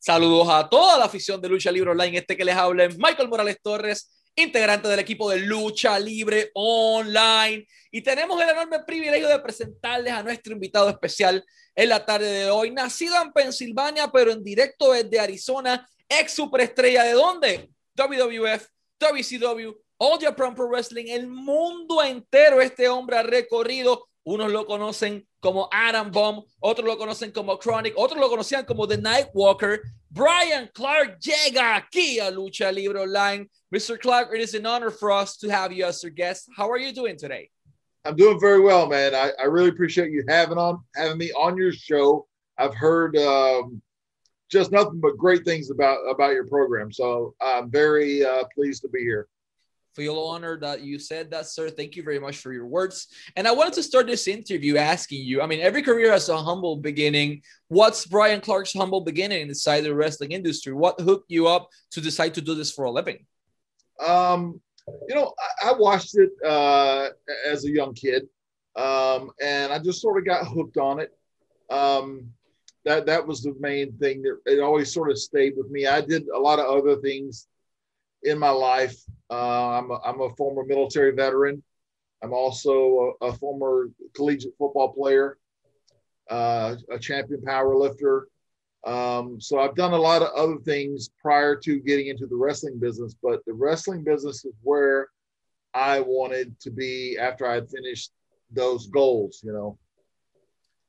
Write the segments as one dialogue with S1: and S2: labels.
S1: Saludos a toda la afición de Lucha Libre Online. Este que les habla es Michael Morales Torres, integrante del equipo de Lucha Libre Online. Y tenemos el enorme privilegio de presentarles a nuestro invitado especial en la tarde de hoy. Nacido en Pensilvania, pero en directo desde Arizona, ex superestrella de dónde? WWF, WCW, All Japan Pro Wrestling, el mundo entero este hombre ha recorrido unos lo conocen como Adam Bomb, otros lo conocen como Chronic, otros lo conocían como The Nightwalker. Brian Clark llega aquí a Lucha Libre Online. Mr. Clark, it is an honor for us to have you as our guest. How are you doing today?
S2: I'm doing very well, man. I, I really appreciate you having on having me on your show. I've heard um, just nothing but great things about about your program, so I'm very uh, pleased to be here
S1: feel honored that you said that, sir. Thank you very much for your words. And I wanted to start this interview asking you I mean, every career has a humble beginning. What's Brian Clark's humble beginning inside the wrestling industry? What hooked you up to decide to do this for a living?
S2: Um, you know, I, I watched it uh, as a young kid, um, and I just sort of got hooked on it. Um, that that was the main thing that it always sort of stayed with me. I did a lot of other things in my life. Uh, I'm, a, I'm a former military veteran. I'm also a, a former collegiate football player, uh, a champion power lifter. Um, so I've done a lot of other things prior to getting into the wrestling business, but the wrestling business is where I wanted to be after I had finished those goals, you know.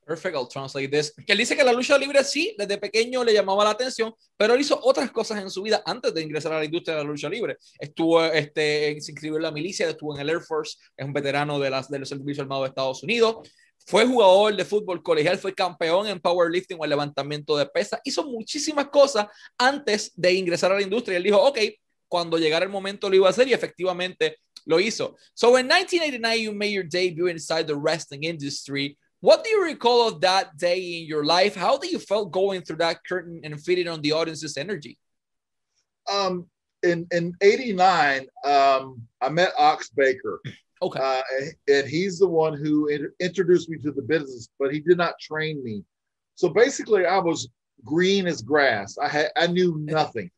S1: Perfect, I'll translate this. Que él dice que la lucha libre sí, desde pequeño le llamaba la atención, pero él hizo otras cosas en su vida antes de ingresar a la industria de la lucha libre. Estuvo, este, se inscribió en la milicia, estuvo en el Air Force, es un veterano de, las, de los servicios armados de Estados Unidos. Fue jugador de fútbol colegial, fue campeón en powerlifting o el levantamiento de pesas. Hizo muchísimas cosas antes de ingresar a la industria. Él dijo, ok, cuando llegara el momento lo iba a hacer y efectivamente lo hizo. So in 1989 you made your debut inside the wrestling industry. What do you recall of that day in your life? How do you felt going through that curtain and feeding on the audience's energy?
S2: Um, in in '89, um, I met Ox Baker.
S1: Okay.
S2: Uh, and he's the one who introduced me to the business, but he did not train me. So basically, I was green as grass. I had I knew nothing.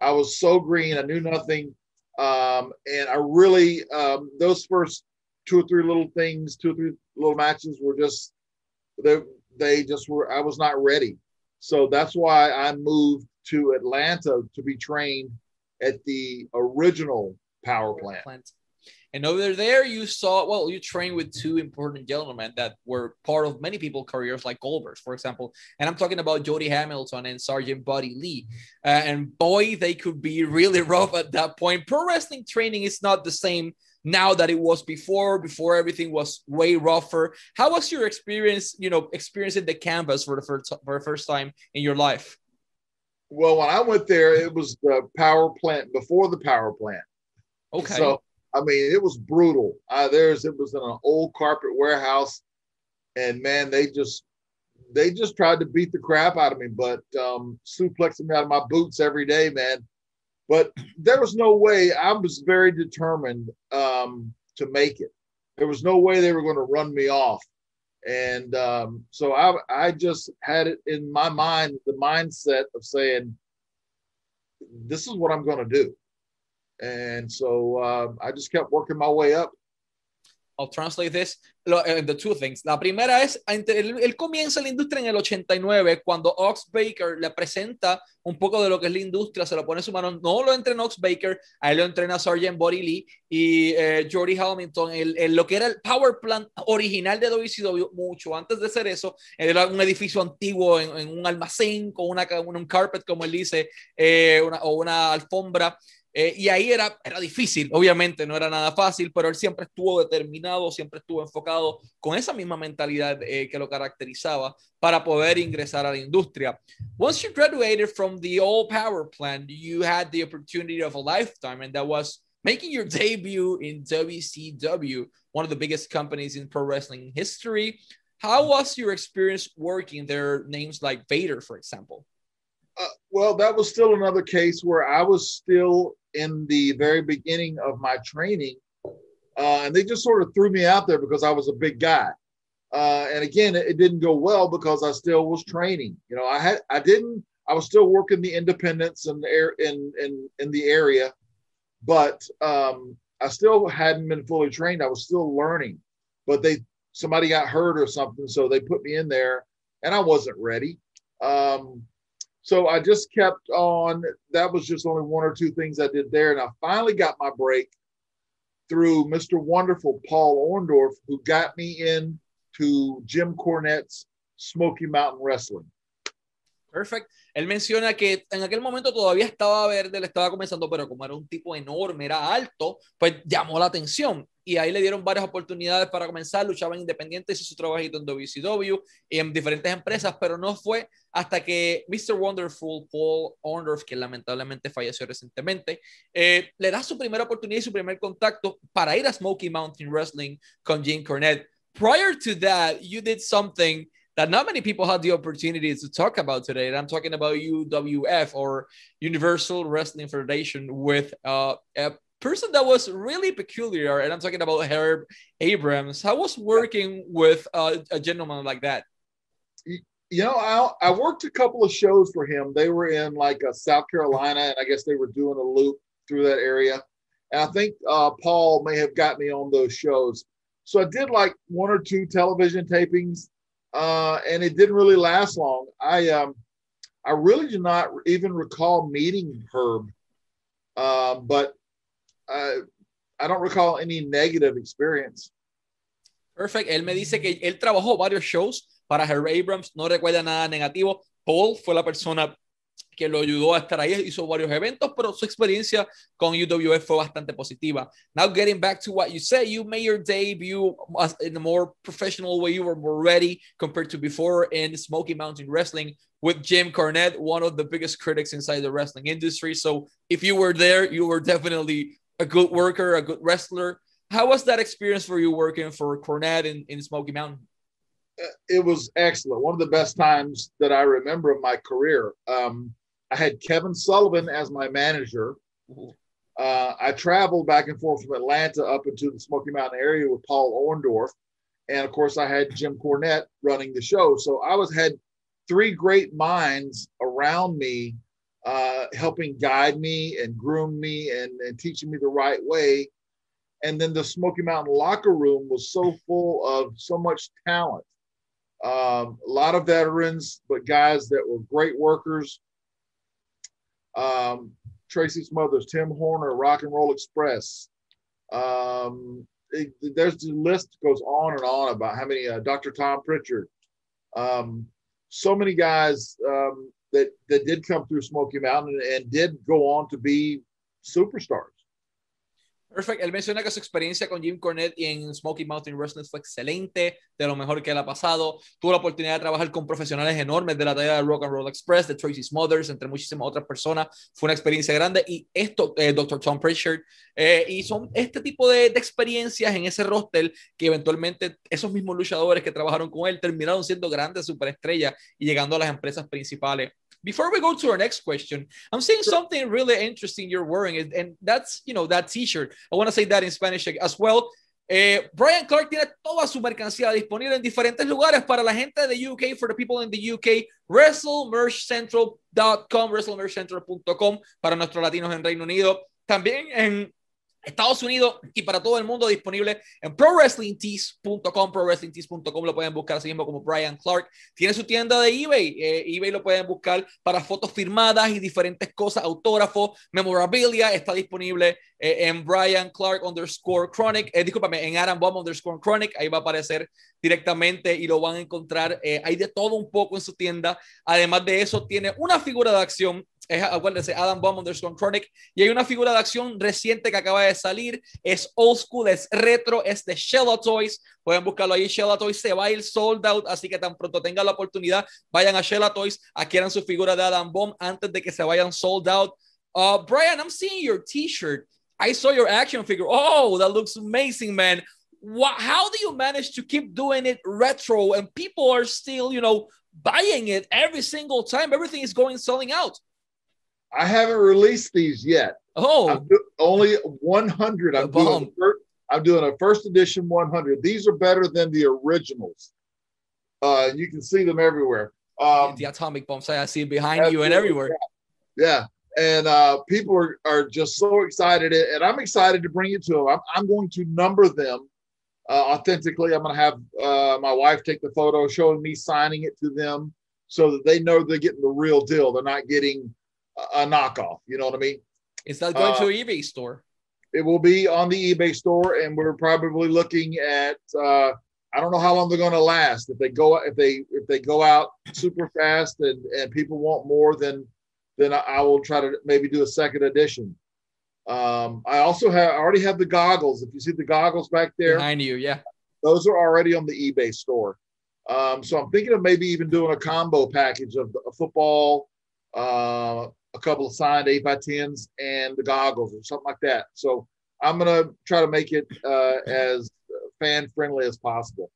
S2: I was so green. I knew nothing, um, and I really um, those first two or three little things, two or three little matches were just they they just were I was not ready. So that's why I moved to Atlanta to be trained at the original power plant. plant.
S1: And over there, you saw, well, you trained with two important gentlemen that were part of many people's careers, like Goldbergs, for example. And I'm talking about Jody Hamilton and Sergeant Buddy Lee. Uh, and boy, they could be really rough at that point. Pro wrestling training is not the same now that it was before before everything was way rougher. How was your experience you know experiencing the canvas for the first for the first time in your life?
S2: Well when i went there it was the power plant before the power plant.
S1: Okay.
S2: So i mean it was brutal. Uh, there's it was in an old carpet warehouse and man they just they just tried to beat the crap out of me but um suplexing me out of my boots every day man but there was no way. I was very determined um, to make it. There was no way they were going to run me off. And um, so I, I just had it in my mind, the mindset of saying, this is what I'm going to do. And so uh, I just kept working my way up
S1: I'll translate this, uh, the two things. La primera es, él, comienza la industria en el 89 cuando Ox Baker le presenta un poco de lo que es la industria, se lo pone en su mano. No lo entrena Ox Baker, a él lo entrena Sargent Body Lee y eh, Jordy Hamilton. El, lo que era el Power Plant original de WCW, mucho antes de ser eso, era un edificio antiguo en, un almacén con una, un carpet, como él dice, eh, una, o una alfombra. Eh, y ahí era, era difícil, obviamente no era nada fácil, pero él siempre estuvo determinado, siempre estuvo enfocado con esa misma mentalidad eh, que lo caracterizaba para poder ingresar a la industria. Once you graduated from the old power plant, you had the opportunity of a lifetime, and that was making your debut in WCW, one of the biggest companies in pro wrestling history. How was your experience working there? Names like Vader, for example.
S2: Uh, well, that was still another case where I was still in the very beginning of my training, uh, and they just sort of threw me out there because I was a big guy. Uh, and again, it, it, didn't go well because I still was training. You know, I had I didn't I was still working the independents in the air in in in the area, but um, I still hadn't been fully trained. I was still learning, but they somebody got hurt or something, so they put me in there, and I wasn't ready. Um, so I just kept on. That was just only one or two things I did there, and I finally got my break through Mr. Wonderful Paul Orndorff, who got me in to Jim Cornette's Smoky Mountain Wrestling.
S1: Perfect. Él menciona que en aquel momento todavía estaba verde, le estaba comenzando, pero como era un tipo enorme, era alto, pues llamó la atención. Y ahí le dieron varias oportunidades para comenzar, luchaba independiente, hizo su trabajito en WCW y en diferentes empresas, pero no fue hasta que Mr. Wonderful, Paul Orndorff, que lamentablemente falleció recientemente, eh, le da su primera oportunidad y su primer contacto para ir a Smoky Mountain Wrestling con Jim Cornette. Prior to that, you did something that not many people had the opportunity to talk about today. And I'm talking about UWF or Universal Wrestling Federation with uh, person that was really peculiar. And I'm talking about Herb Abrams. How was working with a gentleman like that?
S2: You know, I, I worked a couple of shows for him. They were in like uh, South Carolina, and I guess they were doing a loop through that area. And I think uh, Paul may have got me on those shows. So I did like one or two television tapings uh, and it didn't really last long. I um, I really do not even recall meeting Herb, uh, but I, I don't recall any negative experience.
S1: Perfect. Él me dice que él trabajó varios shows para Harry Abrams, no recuerda nada negativo. Paul fue la persona que lo ayudó a estar ahí, hizo varios eventos, pero su experiencia con UWF fue bastante positiva. Now, getting back to what you said, you made your debut in a more professional way. You were more ready compared to before in Smoky Mountain Wrestling with Jim Cornette, one of the biggest critics inside the wrestling industry. So, if you were there, you were definitely a good worker, a good wrestler. How was that experience for you working for Cornette in, in Smoky Mountain?
S2: It was excellent. One of the best times that I remember of my career. Um, I had Kevin Sullivan as my manager. Uh, I traveled back and forth from Atlanta up into the Smoky Mountain area with Paul Orndorff, and of course I had Jim Cornette running the show. So I was had three great minds around me, uh, helping guide me and groom me and, and teaching me the right way. And then the Smoky Mountain locker room was so full of so much talent. Um, a lot of veterans, but guys that were great workers, um, Tracy Smothers, Tim Horner, Rock and Roll Express. Um, it, there's the list goes on and on about how many uh, Dr. Tom Prichard. Um, so many guys um, that that did come through Smoky Mountain and, and did go on to be superstars.
S1: Perfect. Él menciona que su experiencia con Jim Cornette y en Smoky Mountain Wrestling fue excelente, de lo mejor que ha pasado. Tuvo la oportunidad de trabajar con profesionales enormes de la talla de Rock and Roll Express, de Tracy Smothers, entre muchísimas otras personas. Fue una experiencia grande. Y esto, eh, Dr. Tom Pritchard, eh, y son este tipo de, de, experiencias en ese roster que eventualmente esos mismos luchadores que trabajaron con él terminaron siendo grandes superestrellas y llegando a las empresas principales before we go to our next question, I'm seeing something really interesting you're wearing, and that's you know that T-shirt. I want to say that in Spanish as well. Eh, Brian Clark tiene toda su mercancía disponible en diferentes lugares para la gente de UK, for the people in the UK, WrestleMerchCentral.com, WrestleMerchCentral.com para nuestros latinos en Reino Unido. También en Estados Unidos y para todo el mundo disponible en ProWrestlingTees.com. ProWrestlingTees.com lo pueden buscar así mismo como Brian Clark. Tiene su tienda de eBay. Eh, eBay lo pueden buscar para fotos firmadas y diferentes cosas, autógrafos, memorabilia. Está disponible eh, en Brian Clark underscore Chronic. Eh, discúlpame, en Adam Bomb underscore Chronic. Ahí va a aparecer directamente y lo van a encontrar. hay de todo un poco en su tienda. Además de eso, tiene una figura de acción es, Adam Bomb underscore Chronic. Y hay una figura de acción reciente que acaba de salir. Es old school, es retro, es de Shella Toys. Pueden buscarlo ahí. Shella Toys se va a ir sold out. Así que tan pronto tengan la oportunidad, vayan a Shella Toys, adquieran su figura de Adam Bomb antes de que se vayan sold out. Uh, Brian, I'm seeing your t-shirt. I saw your action figure. Oh, that looks amazing, man. What, how do you manage to keep doing it retro and people are still, you know, buying it every single time? Everything is going selling out.
S2: I haven't released these yet.
S1: Oh,
S2: I'm only 100. I'm doing, first, I'm doing a first edition 100. These are better than the originals. Uh, you can see them everywhere. Um,
S1: the atomic bombs I see behind you and everywhere.
S2: Yeah. And uh, people are, are just so excited. And I'm excited to bring it to them. I'm, I'm going to number them uh, authentically. I'm going to have uh, my wife take the photo showing me signing it to them so that they know they're getting the real deal. They're not getting a, knockoff. You know what I mean?
S1: Is that going to an eBay store?
S2: It will be on the eBay store, and we're probably looking at. Uh, I don't know how long they're going to last. If they go, if they if they go out super fast, and and people want more, then then I will try to maybe do a second edition. Um, I also have I already have the goggles. If you see the goggles back there
S1: behind you, yeah,
S2: those are already on the eBay store. Um, so I'm thinking of maybe even doing a combo package of a football, uh, a couple of signed eight by tens, and the goggles or something like that. So I'm gonna try to make it uh, as fan friendly as possible.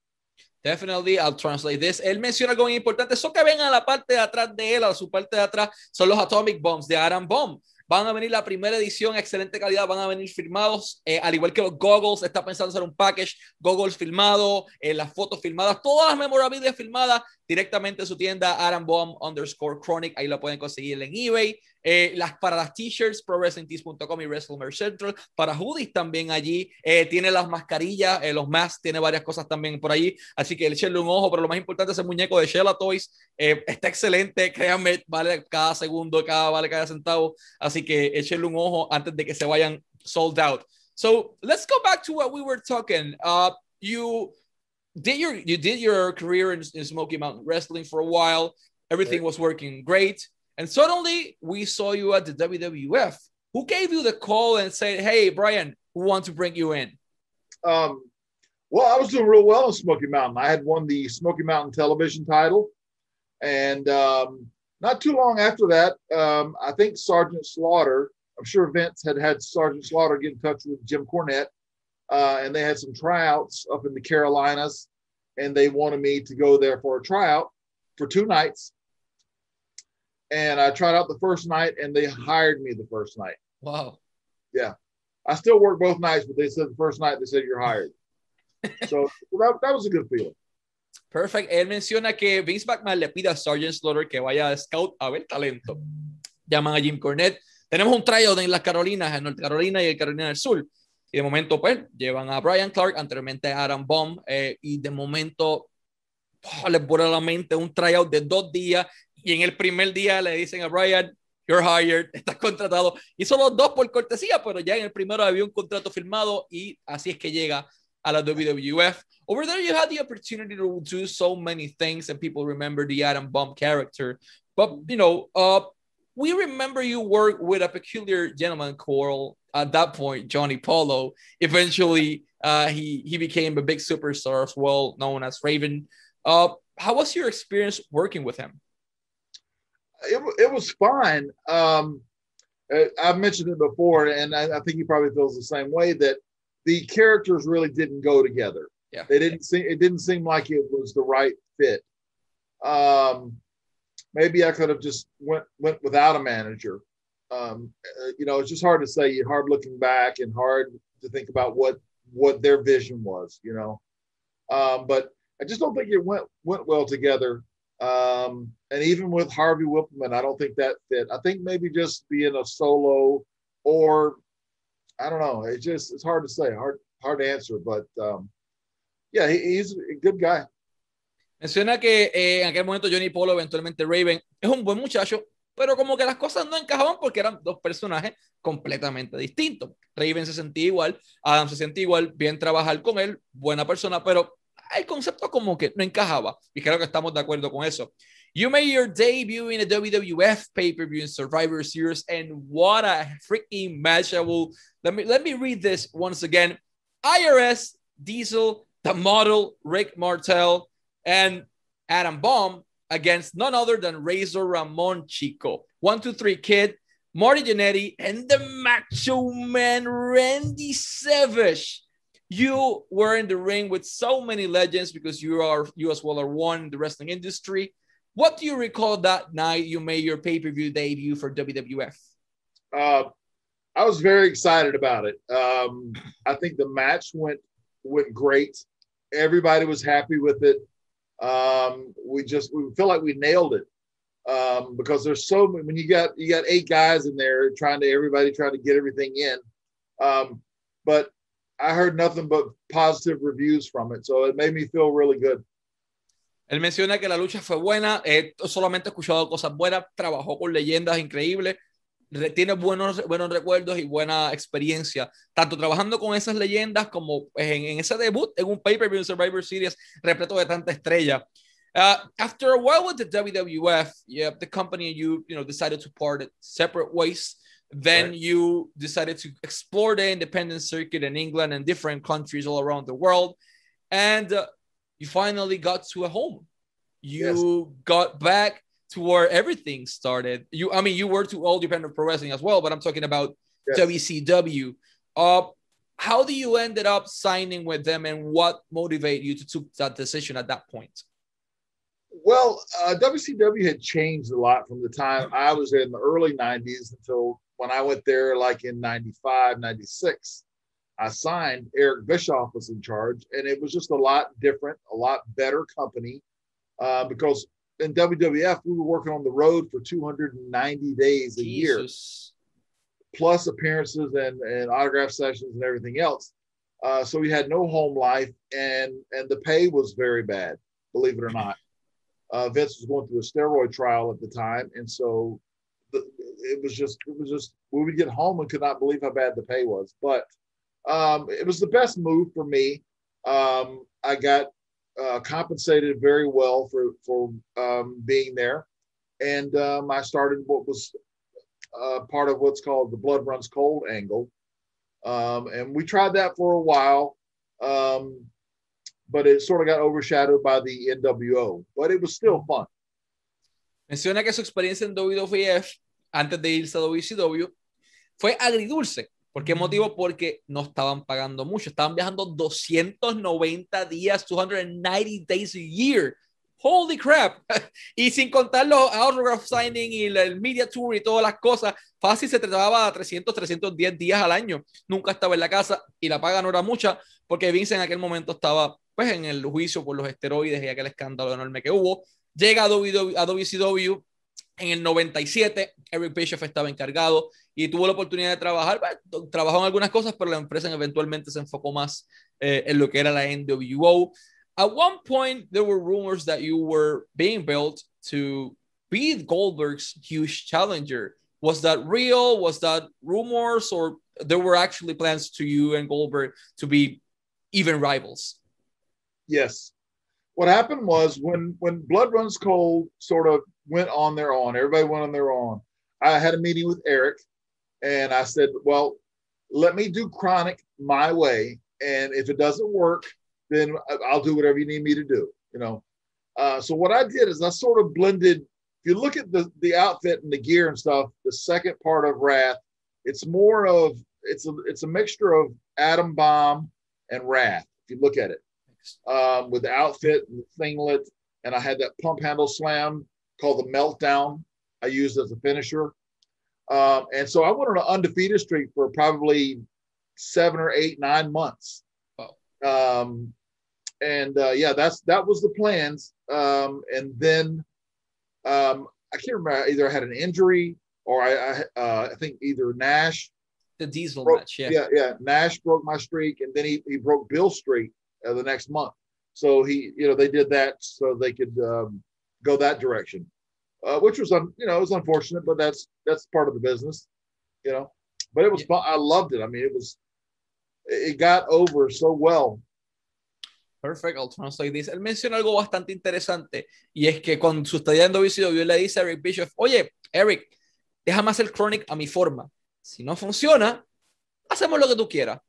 S1: Definitely, I'll translate this. Él menciona algo muy importante. Eso que ven a la parte de atrás de él, a su parte de atrás, son los Atomic Bombs de Aram Bomb. Van a venir la primera edición, excelente calidad, van a venir firmados, eh, al igual que los goggles, está pensando hacer un package, goggles firmado, eh, las fotos firmadas, todas las memorabilia firmadas directamente en su tienda Aram Bomb underscore Chronic, ahí lo pueden conseguir en eBay. Eh, las, para las t-shirts, ProWrestlingTees.com y WrestleMerch Central. Para hoodies también allí. Eh, tiene las mascarillas, eh, los masks, tiene varias cosas también por allí. Así que echenle un ojo, pero lo más importante es el muñeco de Shella Toys. está excelente, créanme, vale cada segundo, cada vale cada centavo. Así que echenle un ojo antes de que se vayan sold out. So let's go back to what we were talking. Uh, you did your you did your career in, in Smoky Mountain Wrestling for a while. Everything was working great. And suddenly we saw you at the WWF. Who gave you the call and said, "Hey, Brian, we want to bring you in"?
S2: Um, well, I was doing real well in Smoky Mountain. I had won the Smoky Mountain television title, and um, not too long after that, um, I think Sergeant Slaughter. I'm sure Vince had had Sergeant Slaughter get in touch with Jim Cornette, uh, and they had some tryouts up in the Carolinas, and they wanted me to go there for a tryout for two nights and I tried out the first night, and they hired me the first night.
S1: Wow.
S2: Yeah, I still work both nights, but they said the first night they said you're hired. so that, that was a good feeling.
S1: Perfect. Él menciona que Vince McMahon le pide a Sergeant Slaughter que vaya a scout a ver talento. Llaman a Jim Cornette. Tenemos un tryout en las Carolinas, en Norte Carolina y en Carolina del Sur. Y de momento, pues, llevan a Brian Clark, anteriormente a Adam Bomb, eh, y de momento oh, les vuela la mente un tryout de dos días y en el primer día le dicen a Brian, you're hired, estás contratado. Hizo los dos por cortesía, pero ya en el primero había un contrato firmado y así es que llega a la WWF. Over there, you had the opportunity to do so many things, and people remember the Adam Bomb character. But you know, uh, we remember you work with a peculiar gentleman called at that point Johnny Polo. Eventually, uh, he he became a big superstar as well, known as Raven. Uh, how was your experience working with him?
S2: it, it was fine. Um, I've mentioned it before, and I, I, think he probably feels the same way that the characters really didn't go together.
S1: Yeah,
S2: they didn't seem it didn't seem like it was the right fit. Um, maybe I could have just went went without a manager. Um, uh, you know, it's just hard to say. Hard looking back, and hard to think about what what their vision was. You know, um, but I just don't think it went went well together. Um, and even with Harvey Wippleman, I don't think that fit. I think maybe just being a solo or I don't know. It's just it's hard to say, hard hard to answer, but um, yeah, he, he's a good guy.
S1: Menciona que eh, en aquel momento Johnny Polo, eventualmente Raven, es un buen muchacho, pero como que las cosas no encajaban porque eran dos personajes completamente distintos. Raven se sentía igual, Adam se sentía igual, bien trabajar con él, buena persona, pero el concepto como que no encajaba. Y creo que estamos de acuerdo con eso. You made your debut in a WWF pay-per-view in Survivor Series, and what a freaking match! I will let me let me read this once again. IRS Diesel, the model Rick Martel, and Adam Bomb against none other than Razor Ramon Chico. One, two, three, kid, Marty Jannetty, and the Macho Man Randy Savage you were in the ring with so many legends because you are you as well are one in the wrestling industry. What do you recall that night you made your pay per view debut for WWF?
S2: Uh, I was very excited about it. Um, I think the match went went great. Everybody was happy with it. Um, we just we feel like we nailed it. Um, because there's so many. When you got you got eight guys in there trying to everybody trying to get everything in, um, but I heard nothing but positive reviews from it, so it made me feel really good.
S1: Él menciona que la lucha fue buena, eh, solamente he escuchado cosas buenas, trabajó con leyendas increíbles, tiene buenos, buenos recuerdos y buena experiencia, tanto trabajando con esas leyendas como en, en ese debut en un pay-per-view Survivor Series repleto de tanta estrella. Uh, after a while with the WWF, yeah, the company you you know decided to part it separate ways. Then right. you decided to explore the independent circuit in England and different countries all around the world, and uh, you finally got to a home. You yes. got back to where everything started. You, I mean, you were to All Japan Pro Wrestling as well, but I'm talking about yes. WCW. Uh, how do you ended up signing with them, and what motivated you to take that decision at that point?
S2: Well, uh, WCW had changed a lot from the time I was in the early 90s until when I went there, like in 95, 96. I signed, Eric Bischoff was in charge, and it was just a lot different, a lot better company uh, because in WWF, we were working on the road for 290 days a Jesus. year, plus appearances and, and autograph sessions and everything else. Uh, so we had no home life, and and the pay was very bad, believe it or not. Uh, Vince was going through a steroid trial at the time, and so the, it was just it was just we would get home and could not believe how bad the pay was. But um, it was the best move for me. Um, I got uh, compensated very well for for um, being there, and um, I started what was uh, part of what's called the blood runs cold angle, um, and we tried that for a while, um, but it sort of got overshadowed by the NWO. But it was still fun.
S1: Menciona que su experiencia en WWF antes de irse a WCW fue agridulce. ¿Por qué motivo? Porque no estaban pagando mucho. Estaban viajando 290 días, 290 days a year. Holy crap. y sin contar los autograph signing y el media tour y todas las cosas, fácil se trataba a 300, 310 días al año. Nunca estaba en la casa y la paga no era mucha porque Vince en aquel momento estaba pues en el juicio por los esteroides y aquel escándalo enorme que hubo. Llega a WCW en el 97, Eric Bischoff estaba encargado y tuvo la oportunidad de trabajar. Trabajó en algunas cosas, pero la empresa eventualmente se enfocó más eh, en lo que era la NWO. At one point, there were rumors that you were being built to be Goldberg's huge challenger. Was that real? Was that rumors? Or there were actually plans to you and Goldberg to be even rivals?
S2: Yes. What happened was when when Blood Runs Cold sort of went on their own, everybody went on their own. I had a meeting with Eric and I said, well, let me do chronic my way. And if it doesn't work, then I'll do whatever you need me to do, you know. Uh, so what I did is I sort of blended. If you look at the the outfit and the gear and stuff, the second part of Wrath, it's more of it's a it's a mixture of Adam Bomb and Wrath. If you look at it, um, with the outfit and the singlet, and I had that pump handle slam called the Meltdown. I used as a finisher. Um, and so I went on an undefeated streak for probably seven or eight, nine months. Um, and uh, yeah, that's that was the plans. Um, and then um, I can't remember either I had an injury or I I, uh, I think either Nash.
S1: The Diesel
S2: broke,
S1: match, yeah.
S2: yeah, yeah. Nash broke my streak, and then he, he broke Bill's streak uh, the next month. So he, you know, they did that so they could um, go that direction uh, which was un, you know it was unfortunate, but that's that's part of the business, you know. But it was fun. I loved it. I mean, it was it got over so well.
S1: Perfect, I'll translate this. Él menciona algo bastante interesante y es que cuando su estadía en WCW le dice a Eric Bischoff, oye, Eric, déjame hacer Chronic a mi forma. Si no funciona, hacemos lo que tú quieras.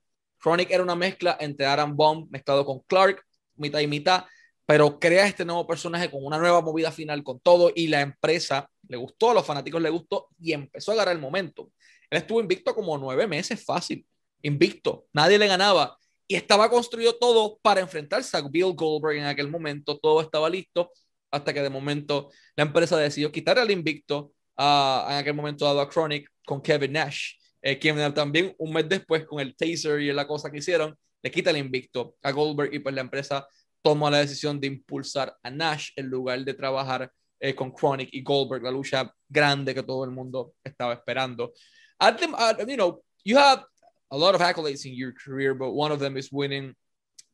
S1: Chronic era una mezcla entre Aaron Bomb mezclado con Clark, mitad y mitad pero crea este nuevo personaje con una nueva movida final con todo y la empresa le gustó, a los fanáticos le gustó y empezó a agarrar el momento. Él estuvo invicto como nueve meses fácil, invicto, nadie le ganaba y estaba construido todo para enfrentarse a Bill Goldberg en aquel momento, todo estaba listo hasta que de momento la empresa decidió quitar el invicto uh, en aquel momento dado a Chronic con Kevin Nash, eh, quien también un mes después con el taser y la cosa que hicieron, le quita el invicto a Goldberg y pues la empresa toma la decisión de impulsar a Nash en lugar de trabajar eh, con Chronic y Goldberg, la lucha grande que todo el mundo estaba esperando. At the, uh, you know, you have a lot of accolades in your career, but one of them is winning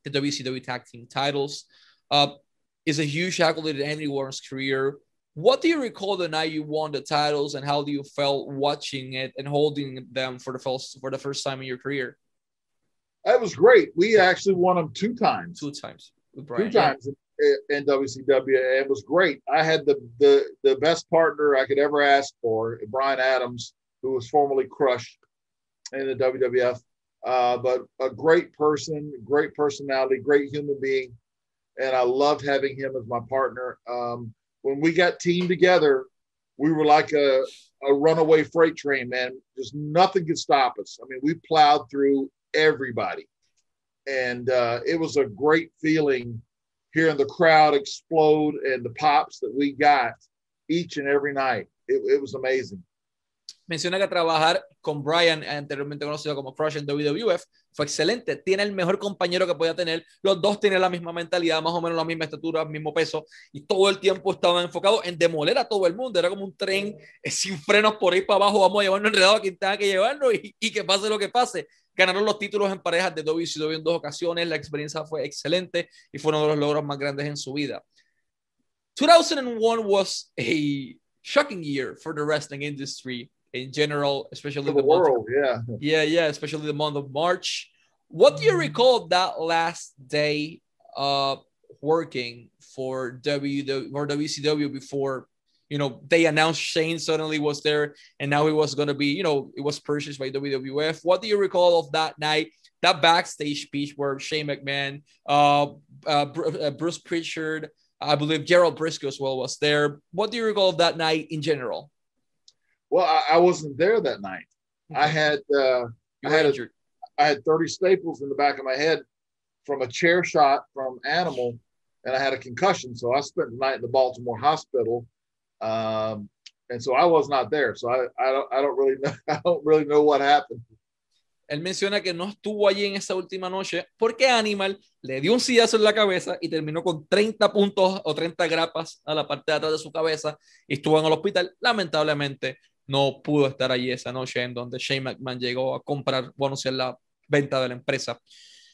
S1: the WCW Tag Team titles. Uh, is a huge accolade in anyone's career. What do you recall the night you won the titles, and how do you felt watching it and holding them for the first for the first time in your career?
S2: That was great. We actually won them two times.
S1: Two times.
S2: Brian, two times in, in WCW. It was great. I had the, the the best partner I could ever ask for, Brian Adams, who was formerly Crush in the WWF. Uh, but a great person, great personality, great human being, and I loved having him as my partner. Um, when we got teamed together, we were like a, a runaway freight train, man. Just nothing could stop us. I mean, we plowed through everybody. And uh, it was a great feeling hearing the crowd explode and the pops that we got each and every night. It, it was amazing.
S1: Menciona que trabajar con Brian, anteriormente conocido como Crush en WWF, fue excelente. Tiene el mejor compañero que podía tener. Los dos tienen la misma mentalidad, más o menos la misma estatura, mismo peso, y todo el tiempo estaban enfocados en demoler a todo el mundo. Era como un tren sin frenos por ahí para abajo. Vamos a llevarnos enredado a quien tenga que llevarnos y, y que pase lo que pase. Ganaron los títulos en parejas de WCW en dos ocasiones. La experiencia fue excelente y fue uno de los logros más grandes en su vida. 2001 was a shocking year for the wrestling industry in general, especially
S2: the, the world.
S1: Of, yeah, yeah, yeah, especially the month of March. What do you recall of that last day of working for W for WCW before you know they announced Shane suddenly was there and now he was going to be you know it was purchased by WWF. What do you recall of that night? That backstage speech where Shane McMahon, uh, uh, uh Bruce Pritchard, I believe Gerald Brisco as well was there. What do you recall of that night in general?
S2: Well, I, I wasn't there that night. I had uh, I had a, I had 30 staples in the back of my head from a chair shot from Animal, and I had a concussion. So I spent the night in the Baltimore hospital, um, and so I was not there. So I, I don't I don't really know I don't really know what happened.
S1: Él menciona que no estuvo allí en esa última noche porque Animal le dio un sillazo en la cabeza y terminó con 30 puntos o 30 grapas a la parte de atrás de su cabeza y estuvo en el hospital. Lamentablemente no pudo estar allí esa noche en donde Shane McMahon llegó a comprar bonos en la venta de la empresa.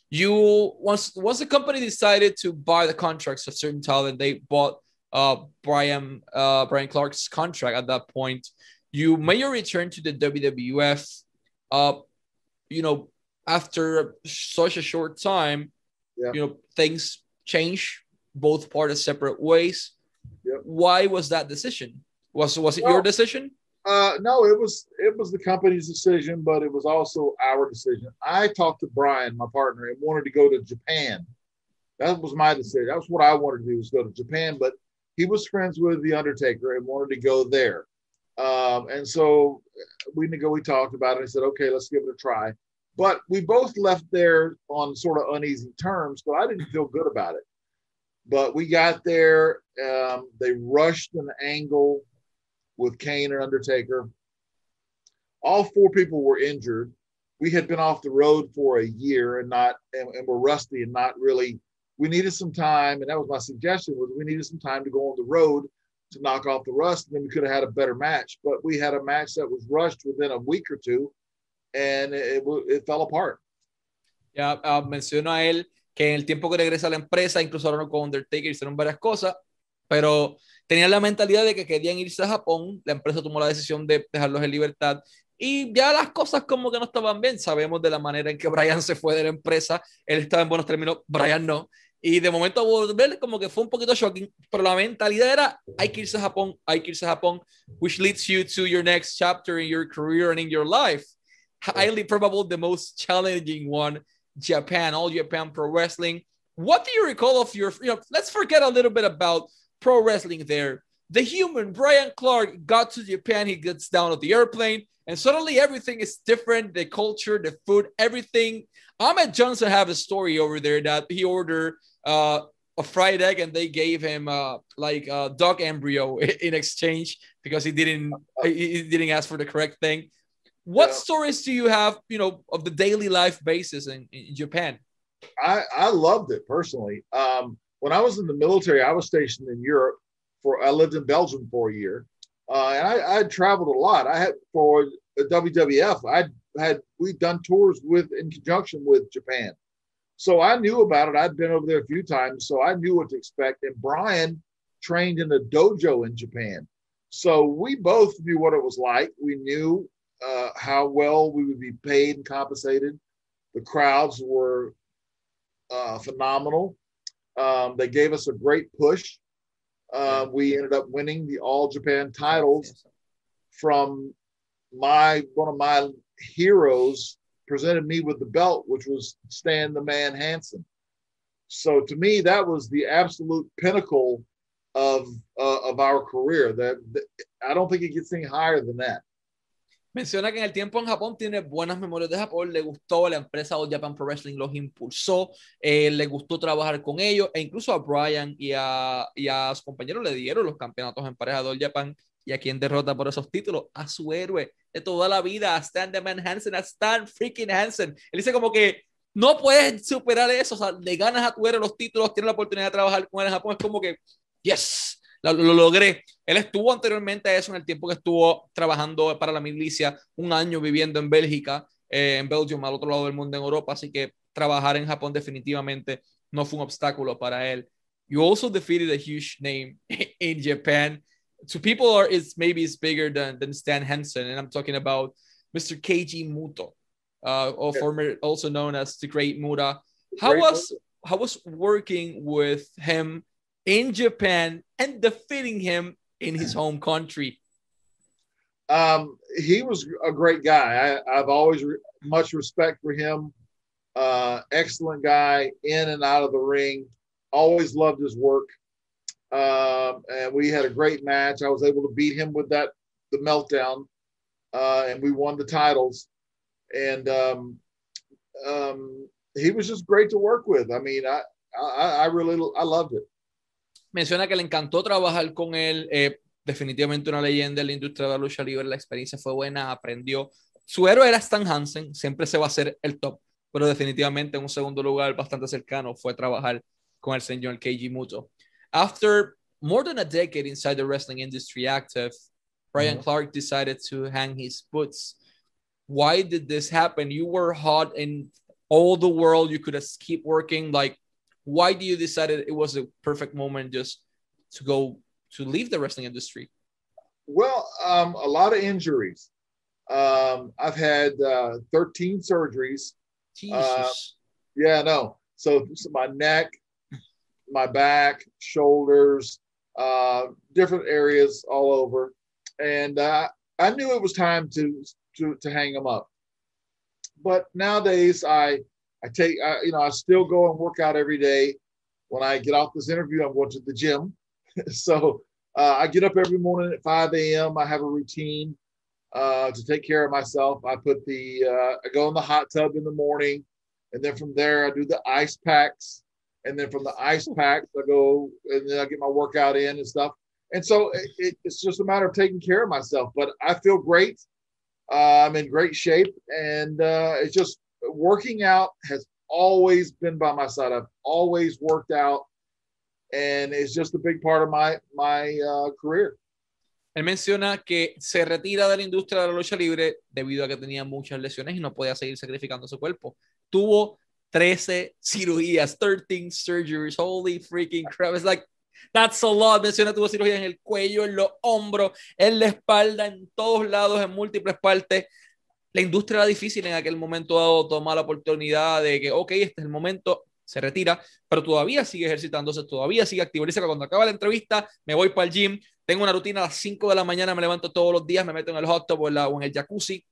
S1: You once once the company decided to buy the contracts of certain talent, they bought uh, Brian uh, Brian Clark's contract at that point. You made your return to the WWF. Uh, you know, after such a short time, yeah. you know, things change. Both parties separate ways. Yep. Why was that decision? Was was it well, your decision?
S2: Uh, no, it was it was the company's decision, but it was also our decision. I talked to Brian, my partner, and wanted to go to Japan. That was my decision. That was what I wanted to do was go to Japan. But he was friends with the Undertaker and wanted to go there. Um, and so we go. We talked about it. I said, okay, let's give it a try. But we both left there on sort of uneasy terms, so I didn't feel good about it. But we got there. Um, they rushed an angle with Kane and Undertaker. All four people were injured. We had been off the road for a year and not and, and were rusty and not really. We needed some time, and that was my suggestion: was we needed some time to go on the road to knock off the rust, and then we could have had a better match. But we had a match that was rushed within a week or two, and it, it, fell apart.
S1: Ya uh, menciono a él que en el tiempo que regresa a la empresa, incluso hablaron con Undertaker, hicieron varias cosas, pero tenían la mentalidad de que querían irse a Japón, la empresa tomó la decisión de dejarlos en libertad y ya las cosas como que no estaban bien, sabemos de la manera en que Brian se fue de la empresa, él estaba en buenos términos, Brian no, y de momento volver como que fue un poquito shocking, pero la mentalidad era hay que irse a Japón, hay que irse a Japón, which leads you to your next chapter in your career and in your life. Highly probable the most challenging one, Japan, all Japan Pro Wrestling. What do you recall of your, you know, let's forget a little bit about pro wrestling there. The human Brian Clark got to Japan, he gets down on the airplane, and suddenly everything is different. The culture, the food, everything. Ahmed Johnson have a story over there that he ordered uh, a fried egg and they gave him uh, like a dog embryo in exchange because he didn't he didn't ask for the correct thing. What yeah. stories do you have, you know, of the daily life basis in, in Japan?
S2: I, I loved it personally. Um, when I was in the military, I was stationed in Europe for I lived in Belgium for a year, uh, and I, I traveled a lot. I had for WWF, I had we done tours with in conjunction with Japan, so I knew about it. I'd been over there a few times, so I knew what to expect. And Brian trained in a dojo in Japan, so we both knew what it was like. We knew uh, how well we would be paid and compensated. The crowds were uh, phenomenal. Um, they gave us a great push. Uh, we ended up winning the All Japan titles from my one of my heroes presented me with the belt, which was Stan the Man Hansen. So to me, that was the absolute pinnacle of uh, of our career. That, that I don't think it gets any higher than that.
S1: Menciona que en el tiempo en Japón tiene buenas memorias de Japón, le gustó la empresa All Japan Pro Wrestling, los impulsó, eh, le gustó trabajar con ellos, e incluso a Brian y a, y a su compañero le dieron los campeonatos en pareja de All Japan y a quien derrota por esos títulos, a su héroe de toda la vida, a Stan The Man Hansen, a Stan freaking Hansen. Él dice como que no puedes superar eso, o sea, le ganas a tu héroe los títulos, tienes la oportunidad de trabajar con él en Japón, es como que, yes, lo, lo, logré. Él estuvo anteriormente a eso en el tiempo que estuvo trabajando para la milicia, un año viviendo en Bélgica, eh, en Belgium, al otro lado del mundo en Europa, así que trabajar en Japón definitivamente no fue un obstáculo para él. You also defeated a huge name in Japan. To people, are it's maybe it's bigger than, than Stan Henson, and I'm talking about Mr. Keiji Muto, uh, or yeah. former also known as the Great Muta. How was how was working with him in Japan and defeating him in his home country?
S2: Um, he was a great guy. I, have always re- much respect for him. Uh, excellent guy in and out of the ring. Always loved his work. Um, and we had a great match. I was able to beat him with that the meltdown, uh, and we won the titles. And um, um, he was just great to work with. I mean, I I, I really I loved it.
S1: Menciona que le encantó trabajar con él. Eh, definitivamente una leyenda en la industria de la lucha libre. La experiencia fue buena, aprendió. Su héroe era Stan Hansen, siempre se va a ser el top, pero definitivamente en un segundo lugar bastante cercano fue trabajar con el señor Keiji Muto. After more than a decade inside the wrestling industry active, Brian mm -hmm. Clark decided to hang his boots. Why did this happen? You were hot in all the world. You could have keep working. Like, why do you decided it was a perfect moment just to go to leave the wrestling industry?
S2: Well, um, a lot of injuries. Um, I've had uh, 13 surgeries. Uh, yeah, no. So, so, my neck, my back, shoulders, uh, different areas all over, and uh, I knew it was time to to to hang them up. But nowadays, I I take, I, you know, I still go and work out every day. When I get off this interview, I'm going to the gym. so uh, I get up every morning at 5 a.m. I have a routine uh, to take care of myself. I put the, uh, I go in the hot tub in the morning, and then from there I do the ice packs, and then from the ice packs I go and then I get my workout in and stuff. And so it, it's just a matter of taking care of myself. But I feel great. Uh, I'm in great shape, and uh, it's just working out has always been by my side. I've always worked out, and it's just a big part of my my uh, career.
S1: Él menciona que se retira de la industria de la lucha libre debido a que tenía muchas lesiones y no podía seguir sacrificando su cuerpo. Tuvo 13 cirugías, 13 surgeries. Holy freaking crap. It's like, that's a lot. Menciona tuvo cirugías en el cuello, en los hombros, en la espalda, en todos lados, en múltiples partes la industria era difícil en aquel momento dado tomar la oportunidad de que, ok, este es el momento, se retira, pero todavía sigue ejercitándose, todavía sigue activo. Dice que cuando acaba la entrevista, me voy para el gym, tengo una rutina a las 5 de la mañana, me levanto todos los días, me meto en el hot tub o en, el jacuzzi,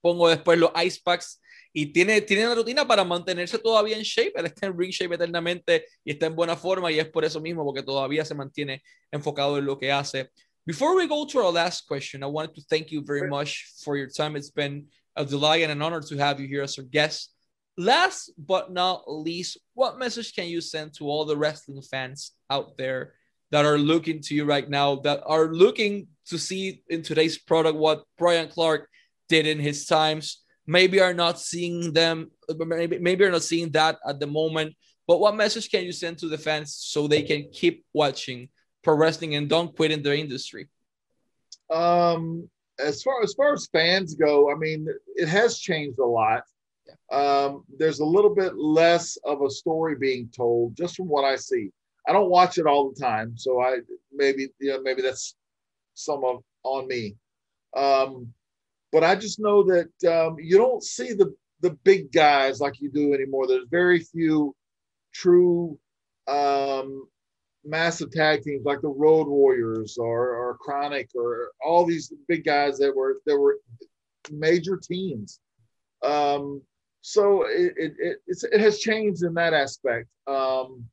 S1: pongo después los ice packs y tiene, tiene una rutina para mantenerse todavía en shape. Él está en ring shape eternamente y está en buena forma y es por eso mismo, porque todavía se mantiene enfocado en lo que hace. Before we go to our last question, I wanted to thank you very much for your time. It's been a delight and an honor to have you here as our guest. Last but not least, what message can you send to all the wrestling fans out there that are looking to you right now, that are looking to see in today's product what Brian Clark did in his times? Maybe are not seeing them, maybe maybe are not seeing that at the moment. But what message can you send to the fans so they can keep watching pro wrestling and don't quit in the industry?
S2: Um, as far as far as fans go, I mean, it has changed a lot. Um, there's a little bit less of a story being told, just from what I see. I don't watch it all the time, so I maybe you know maybe that's some of on me. Um, but I just know that um, you don't see the the big guys like you do anymore. There's very few true um, massive tag teams like the Road Warriors or, or KroniK or all these big guys that were that were major teams. Um, so it, it, it, has changed in that aspect. Um,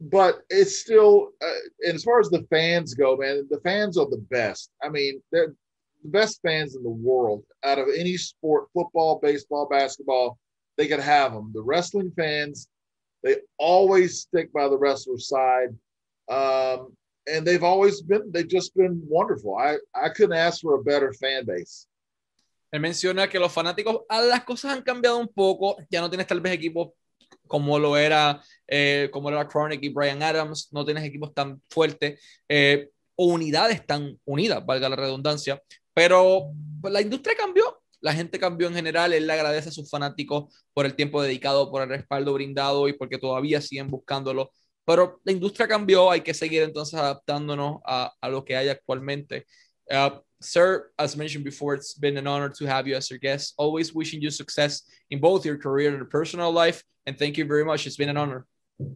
S2: but it's still, uh, and as far as the fans go, man, the fans are the best. I mean, they're the best fans in the world out of any sport football, baseball, basketball. They could have them. The wrestling fans, they always stick by the wrestler's side. Um, and they've always been, they've just been wonderful. I, I couldn't ask for a better fan base.
S1: Él menciona que los fanáticos, ah, las cosas han cambiado un poco, ya no tienes tal vez equipos como lo era, eh, como era Chronic y Brian Adams, no tienes equipos tan fuertes eh, o unidades tan unidas, valga la redundancia, pero la industria cambió, la gente cambió en general, él le agradece a sus fanáticos por el tiempo dedicado, por el respaldo brindado y porque todavía siguen buscándolo, pero la industria cambió, hay que seguir entonces adaptándonos a, a lo que hay actualmente. Uh, sir, as mentioned before, it's been an honor to have you as our guest. Always wishing you success in both your career and personal life. And thank you very much. It's been an honor.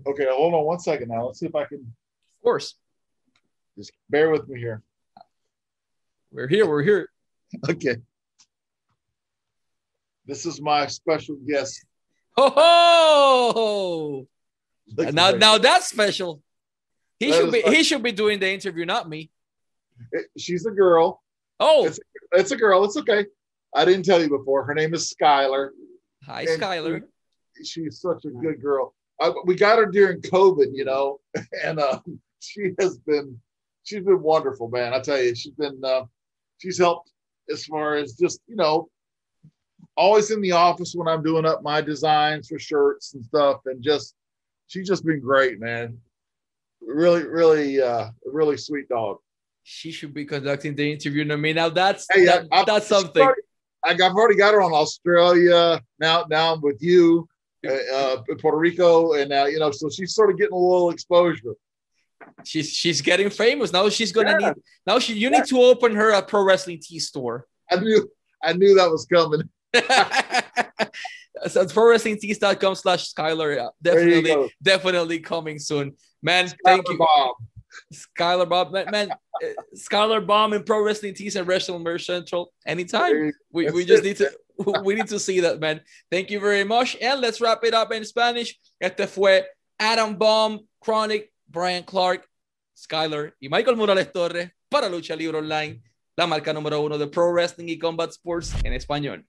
S2: Okay, hold on one second now. Let's see if I can.
S1: Of course.
S2: Just bear with me here.
S1: We're here. We're here.
S2: Okay. This is my special guest.
S1: Oh, now, now that's special. He that should be. He should be doing the interview, not me.
S2: She's a girl.
S1: Oh,
S2: it's, it's, a girl. It's okay. I didn't tell you before. Her name is Skylar.
S1: Hi, and Skylar.
S2: She, she's such a good girl. I, we got her during COVID, you know, and uh, she has been she's been wonderful, man. I tell you, she's been uh, she's helped as far as just you know always in the office when I'm doing up my designs for shirts and stuff, and just she's just been great, man. Really, really, uh, really sweet dog
S1: she should be conducting the interview. I mean, now that's hey, that, I, that's something. Already,
S2: I've already got her on Australia. Now, now I'm with you, uh, uh, Puerto Rico, and now you know, so she's sort of getting a little exposure.
S1: She's she's getting famous now. She's gonna yeah. need now. She you yeah. need to open her a pro wrestling tea store.
S2: I knew I knew that was coming.
S1: so it's pro wrestling slash Skylar. Definitely, definitely coming soon. Man, Skylar thank you. Bob. Skylar Bob, man, man uh, Skylar Bomb in Pro Wrestling Tees and Wrestling Merch Central anytime. We, we just need to we need to see that, man. Thank you very much. And let's wrap it up in Spanish. Este fue Adam Bomb, KroniK, Bryan Clark, Skylar y Michael Morales Torres para Lucha Libre Online, la marca número uno de Pro Wrestling y Combat Sports en español.